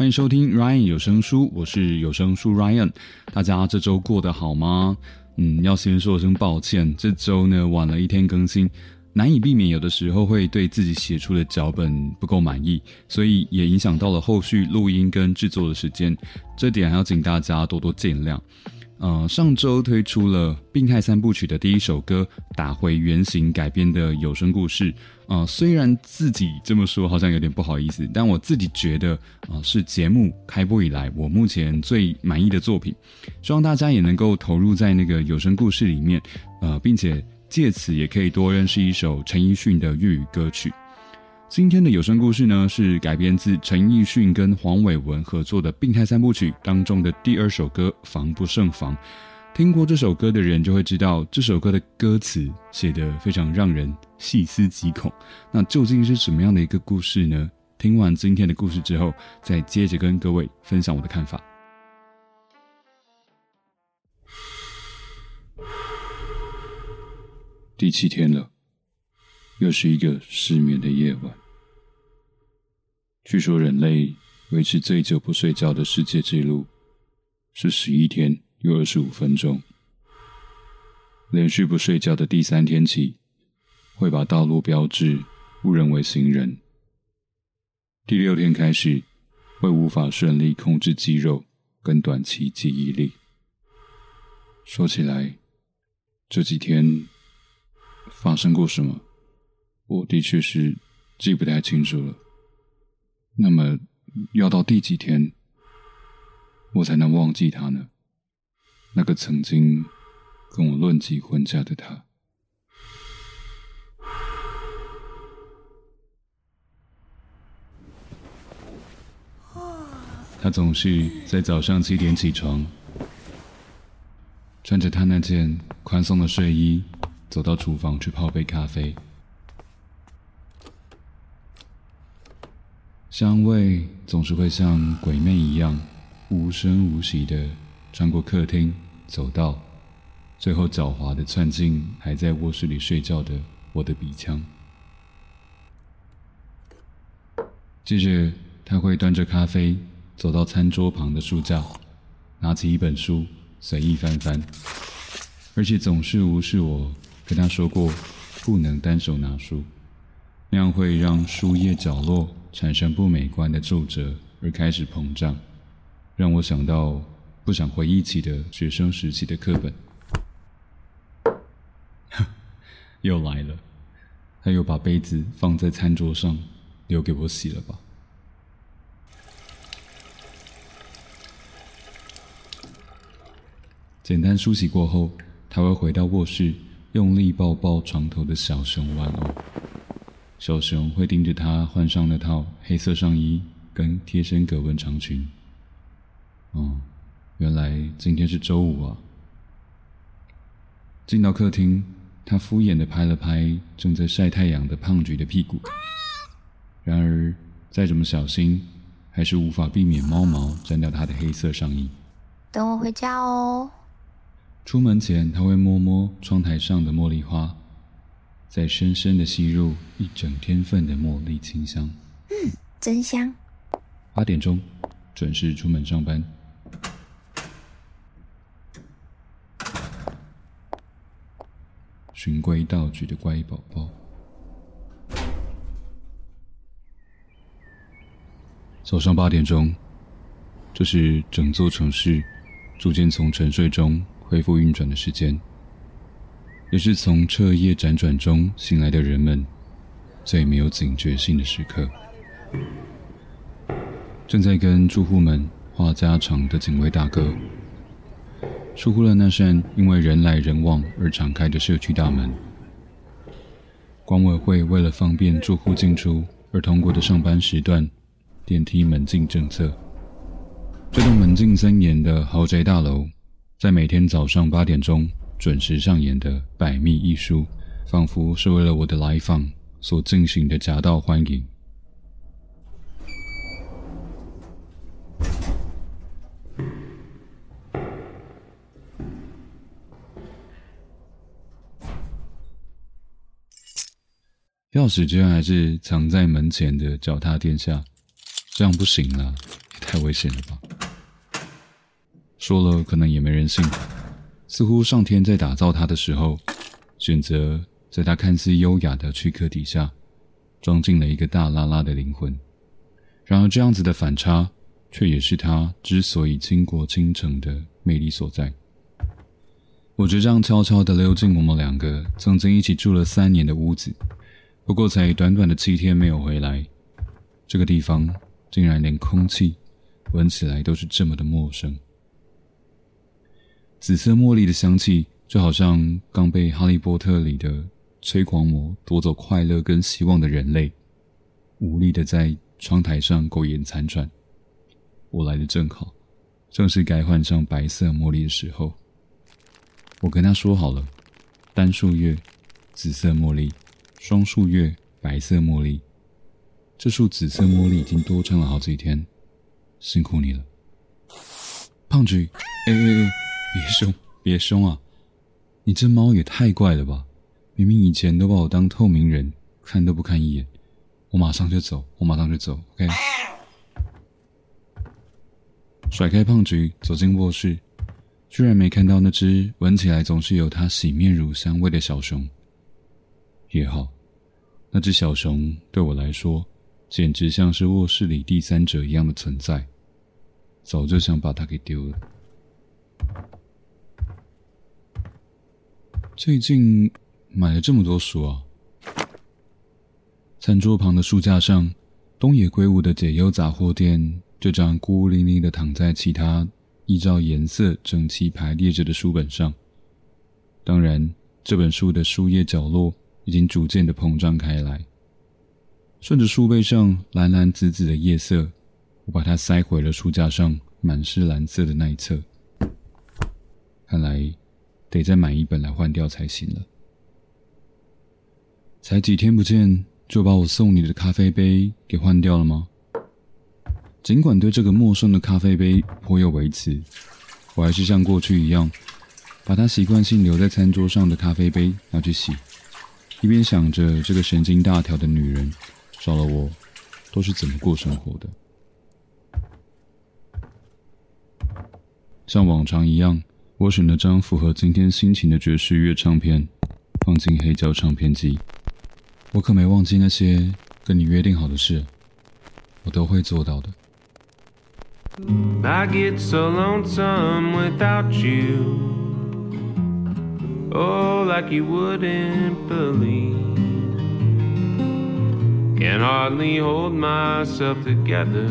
欢迎收听 Ryan 有声书，我是有声书 Ryan。大家这周过得好吗？嗯，要先说声抱歉，这周呢晚了一天更新，难以避免有的时候会对自己写出的脚本不够满意，所以也影响到了后续录音跟制作的时间，这点还要请大家多多见谅。呃，上周推出了《病态三部曲》的第一首歌《打回原形》改编的有声故事。呃，虽然自己这么说好像有点不好意思，但我自己觉得啊，是节目开播以来我目前最满意的作品。希望大家也能够投入在那个有声故事里面，呃，并且借此也可以多认识一首陈奕迅的粤语歌曲。今天的有声故事呢，是改编自陈奕迅跟黄伟文合作的《病态三部曲》当中的第二首歌《防不胜防》。听过这首歌的人就会知道，这首歌的歌词写得非常让人细思极恐。那究竟是什么样的一个故事呢？听完今天的故事之后，再接着跟各位分享我的看法。第七天了，又是一个失眠的夜晚。据说，人类维持最久不睡觉的世界纪录是十一天又二十五分钟。连续不睡觉的第三天起，会把道路标志误认为行人。第六天开始，会无法顺利控制肌肉跟短期记忆力。说起来，这几天发生过什么，我的确是记不太清楚了。那么，要到第几天，我才能忘记他呢？那个曾经跟我论及婚嫁的他，他总是在早上七点起床，穿着他那件宽松的睡衣，走到厨房去泡杯咖啡。香味总是会像鬼魅一样，无声无息的穿过客厅、走道，最后狡猾的窜进还在卧室里睡觉的我的鼻腔。接着，他会端着咖啡走到餐桌旁的书架，拿起一本书随意翻翻，而且总是无视我跟他说过不能单手拿书，那样会让书页角落。产生不美观的皱褶，而开始膨胀，让我想到不想回忆起的学生时期的课本。又来了，他又把杯子放在餐桌上，留给我洗了吧。简单梳洗过后，他会回到卧室，用力抱抱床头的小熊玩偶。小熊会盯着他换上那套黑色上衣跟贴身格纹长裙。哦，原来今天是周五啊！进到客厅，他敷衍的拍了拍正在晒太阳的胖橘的屁股。然而，再怎么小心，还是无法避免猫毛沾掉他的黑色上衣。等我回家哦。出门前，他会摸摸窗台上的茉莉花。再深深的吸入一整天份的茉莉清香，嗯，真香。八点钟，准时出门上班。循规蹈矩的乖宝宝。早上八点钟，这是整座城市逐渐从沉睡中恢复运转的时间。也是从彻夜辗转中醒来的人们最没有警觉性的时刻。正在跟住户们话家常的警卫大哥，疏忽了那扇因为人来人往而敞开的社区大门。管委会为了方便住户进出而通过的上班时段，电梯门禁政策。这栋门禁森严的豪宅大楼，在每天早上八点钟准时上演的百密一疏，仿佛是为了我的来访所进行的夹道欢迎。钥匙居然还是藏在门前的脚踏垫下，这样不行了，也太危险了吧！说了可能也没人信。似乎上天在打造他的时候，选择在他看似优雅的躯壳底下，装进了一个大拉拉的灵魂。然而这样子的反差，却也是他之所以倾国倾城的魅力所在。我就这样悄悄地溜进我们两个曾经一起住了三年的屋子。不过，才短短的七天没有回来，这个地方竟然连空气闻起来都是这么的陌生。紫色茉莉的香气，就好像刚被《哈利波特》里的催狂魔夺走快乐跟希望的人类，无力的在窗台上苟延残喘。我来的正好，正是该换上白色茉莉的时候。我跟他说好了，单数月，紫色茉莉。双数月，白色茉莉。这束紫色茉莉已经多撑了好几天，辛苦你了，胖菊。哎哎哎，别凶，别凶啊！你这猫也太怪了吧！明明以前都把我当透明人，看都不看一眼。我马上就走，我马上就走。OK。甩开胖菊，走进卧室，居然没看到那只闻起来总是有它洗面乳香味的小熊。也好，那只小熊对我来说，简直像是卧室里第三者一样的存在，早就想把它给丢了。最近买了这么多书啊！餐桌旁的书架上，东野圭吾的《解忧杂货店》就这样孤零零的躺在其他依照颜色整齐排列着的书本上。当然，这本书的书页角落。已经逐渐的膨胀开来，顺着书背上蓝蓝紫紫的叶色，我把它塞回了书架上满是蓝色的那一侧。看来得再买一本来换掉才行了。才几天不见，就把我送你的咖啡杯给换掉了吗？尽管对这个陌生的咖啡杯颇有微词，我还是像过去一样，把它习惯性留在餐桌上的咖啡杯拿去洗。一边想着这个神经大条的女人少了我都是怎么过生活的，像往常一样，我选了张符合今天心情的爵士乐唱片，放进黑胶唱片机。我可没忘记那些跟你约定好的事，我都会做到的。I get so lonesome without you. Oh, like you wouldn't believe. Can hardly hold myself together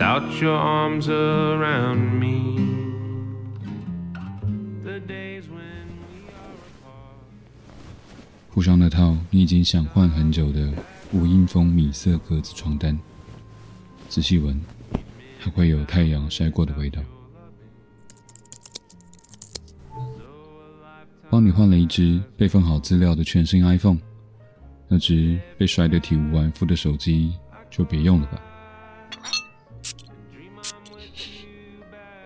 without your arms around me. The days when we are apart. 铺上那套你已经想换很久的无印风米色格子床单，仔细闻，还会有太阳晒过的味道。帮你换了一只备份好资料的全新 iPhone，那只被摔得体无完肤的手机就别用了吧。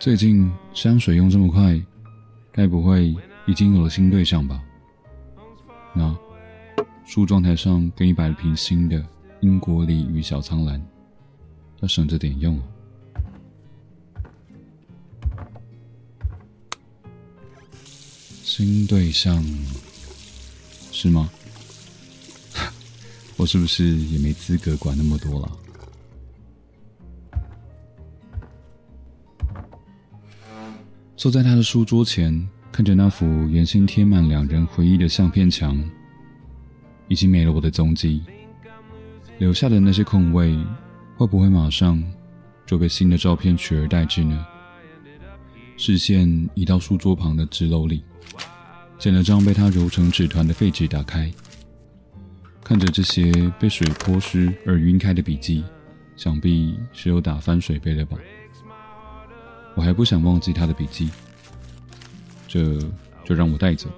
最近香水用这么快，该不会已经有了新对象吧？那梳妆台上给你摆了瓶新的英国鲤鱼小苍兰，要省着点用啊。新对象是吗？我是不是也没资格管那么多了？坐在他的书桌前，看着那幅原先贴满两人回忆的相片墙，已经没了我的踪迹。留下的那些空位，会不会马上就被新的照片取而代之呢？视线移到书桌旁的纸篓里。捡了张被他揉成纸团的废纸，打开，看着这些被水泼湿而晕开的笔记，想必是有打翻水杯了吧？我还不想忘记他的笔记，这就让我带走，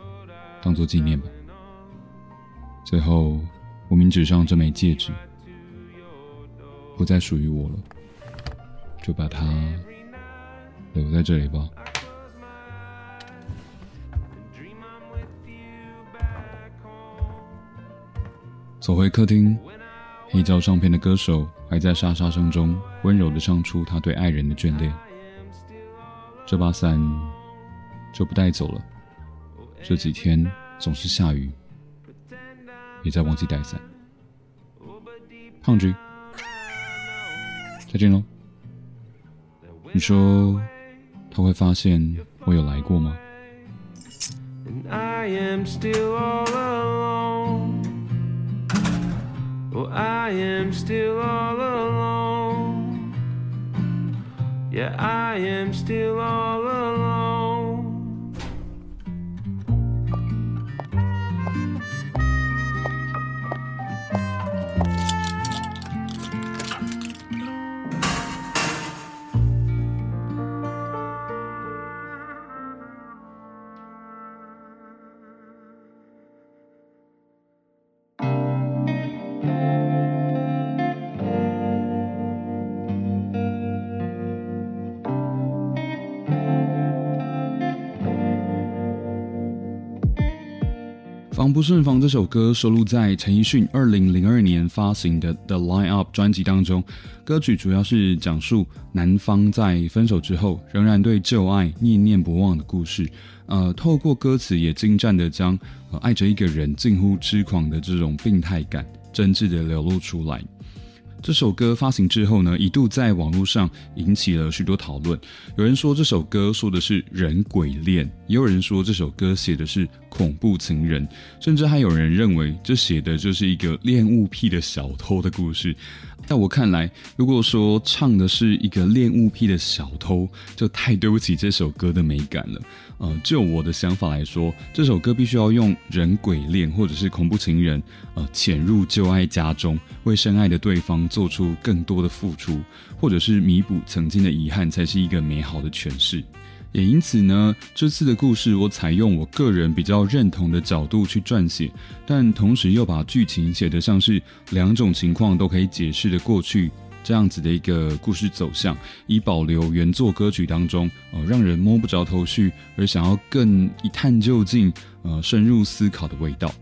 当做纪念吧。最后，无名指上这枚戒指不再属于我了，就把它留在这里吧。走回客厅，黑胶唱片的歌手还在沙沙声中温柔的唱出他对爱人的眷恋。这把伞就不带走了，这几天总是下雨，别再忘记带伞。胖菊，再见喽。你说他会发现我有来过吗？Well, I am still all alone. Yeah, I am still all alone. 防不胜防这首歌收录在陈奕迅二零零二年发行的《The Line Up》专辑当中。歌曲主要是讲述男方在分手之后仍然对旧爱念念不忘的故事。呃，透过歌词也精湛的将爱着一个人近乎痴狂的这种病态感真挚的流露出来。这首歌发行之后呢，一度在网络上引起了许多讨论。有人说这首歌说的是人鬼恋，也有人说这首歌写的是恐怖情人，甚至还有人认为这写的就是一个恋物癖的小偷的故事。在我看来，如果说唱的是一个恋物癖的小偷，就太对不起这首歌的美感了。呃，就我的想法来说，这首歌必须要用人鬼恋或者是恐怖情人，呃，潜入旧爱家中，为深爱的对方做出更多的付出，或者是弥补曾经的遗憾，才是一个美好的诠释。也因此呢，这次的故事我采用我个人比较认同的角度去撰写，但同时又把剧情写得像是两种情况都可以解释的过去这样子的一个故事走向，以保留原作歌曲当中呃让人摸不着头绪而想要更一探究竟呃深入思考的味道，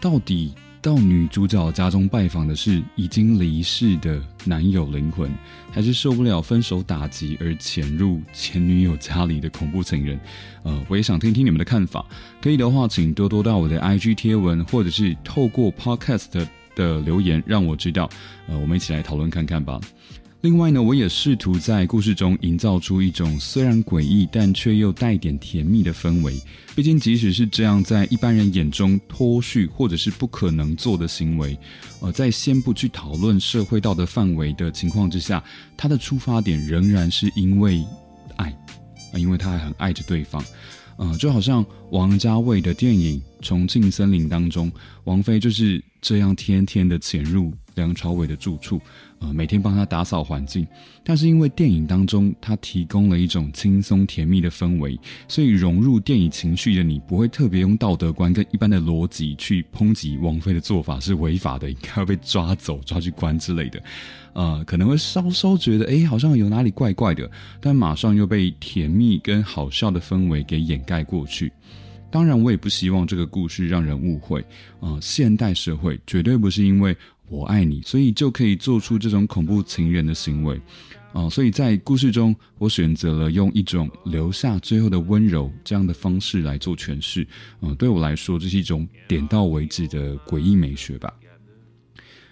到底。到女主角家中拜访的是已经离世的男友灵魂，还是受不了分手打击而潜入前女友家里的恐怖情人？呃，我也想听听你们的看法。可以的话，请多多到我的 IG 贴文，或者是透过 Podcast 的留言，让我知道。呃，我们一起来讨论看看吧。另外呢，我也试图在故事中营造出一种虽然诡异，但却又带点甜蜜的氛围。毕竟，即使是这样，在一般人眼中脱序或者是不可能做的行为，呃，在先不去讨论社会道德范围的情况之下，他的出发点仍然是因为因为他还很爱着对方。呃，就好像王家卫的电影《重庆森林》当中，王菲就是这样天天的潜入梁朝伟的住处。呃，每天帮他打扫环境，但是因为电影当中他提供了一种轻松甜蜜的氛围，所以融入电影情绪的你不会特别用道德观跟一般的逻辑去抨击王菲的做法是违法的，应该要被抓走、抓去关之类的。呃，可能会稍稍觉得，哎，好像有哪里怪怪的，但马上又被甜蜜跟好笑的氛围给掩盖过去。当然，我也不希望这个故事让人误会。呃，现代社会绝对不是因为。我爱你，所以就可以做出这种恐怖情人的行为，啊，所以在故事中，我选择了用一种留下最后的温柔这样的方式来做诠释，嗯，对我来说，这是一种点到为止的诡异美学吧。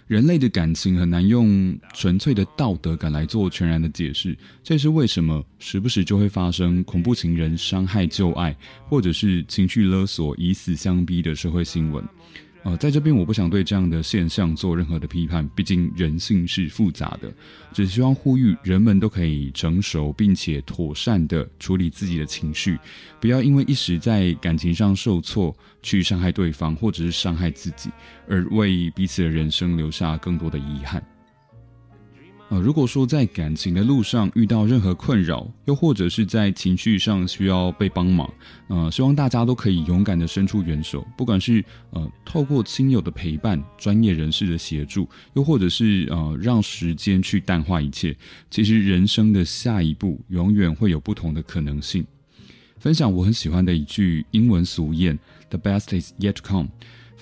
人类的感情很难用纯粹的道德感来做全然的解释，这是为什么时不时就会发生恐怖情人伤害旧爱，或者是情绪勒索以死相逼的社会新闻。呃，在这边我不想对这样的现象做任何的批判，毕竟人性是复杂的，只希望呼吁人们都可以成熟并且妥善的处理自己的情绪，不要因为一时在感情上受挫去伤害对方或者是伤害自己，而为彼此的人生留下更多的遗憾。呃，如果说在感情的路上遇到任何困扰，又或者是在情绪上需要被帮忙，呃，希望大家都可以勇敢的伸出援手，不管是呃透过亲友的陪伴、专业人士的协助，又或者是呃让时间去淡化一切，其实人生的下一步永远会有不同的可能性。分享我很喜欢的一句英文俗谚：“The best is yet to come。”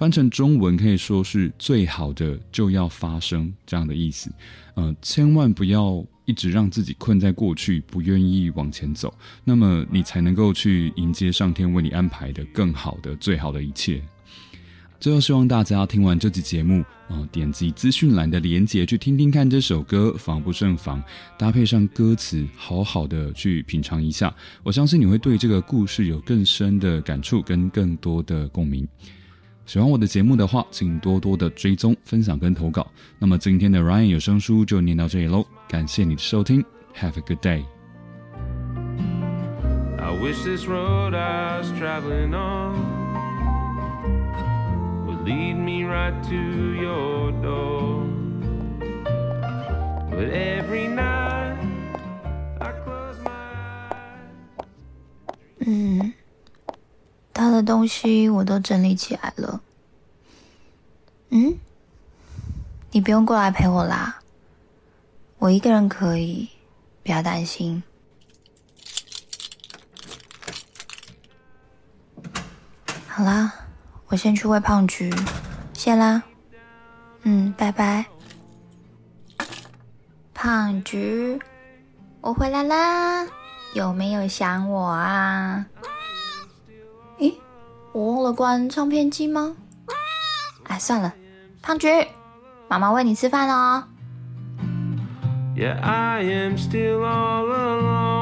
翻成中文可以说是“最好的就要发生”这样的意思。呃，千万不要一直让自己困在过去，不愿意往前走，那么你才能够去迎接上天为你安排的更好的、最好的一切。最后，希望大家听完这期节目，呃，点击资讯栏的连结去听听看这首歌，防不胜防，搭配上歌词，好好的去品尝一下。我相信你会对这个故事有更深的感触，跟更多的共鸣。喜欢我的节目的话，请多多的追踪、分享跟投稿。那么今天的 Ryan 有声书就念到这里喽，感谢你的收听，Have a good day。I wish this road I was traveling on would lead me right to your door. But every night I close my eyes. 嗯。东西我都整理起来了。嗯，你不用过来陪我啦，我一个人可以，不要担心。好啦，我先去喂胖橘，谢啦。嗯，拜拜。胖橘，我回来啦，有没有想我啊？我忘了关唱片机吗？哎，算了，胖菊，妈妈喂你吃饭哦。Yeah, I am still all alone.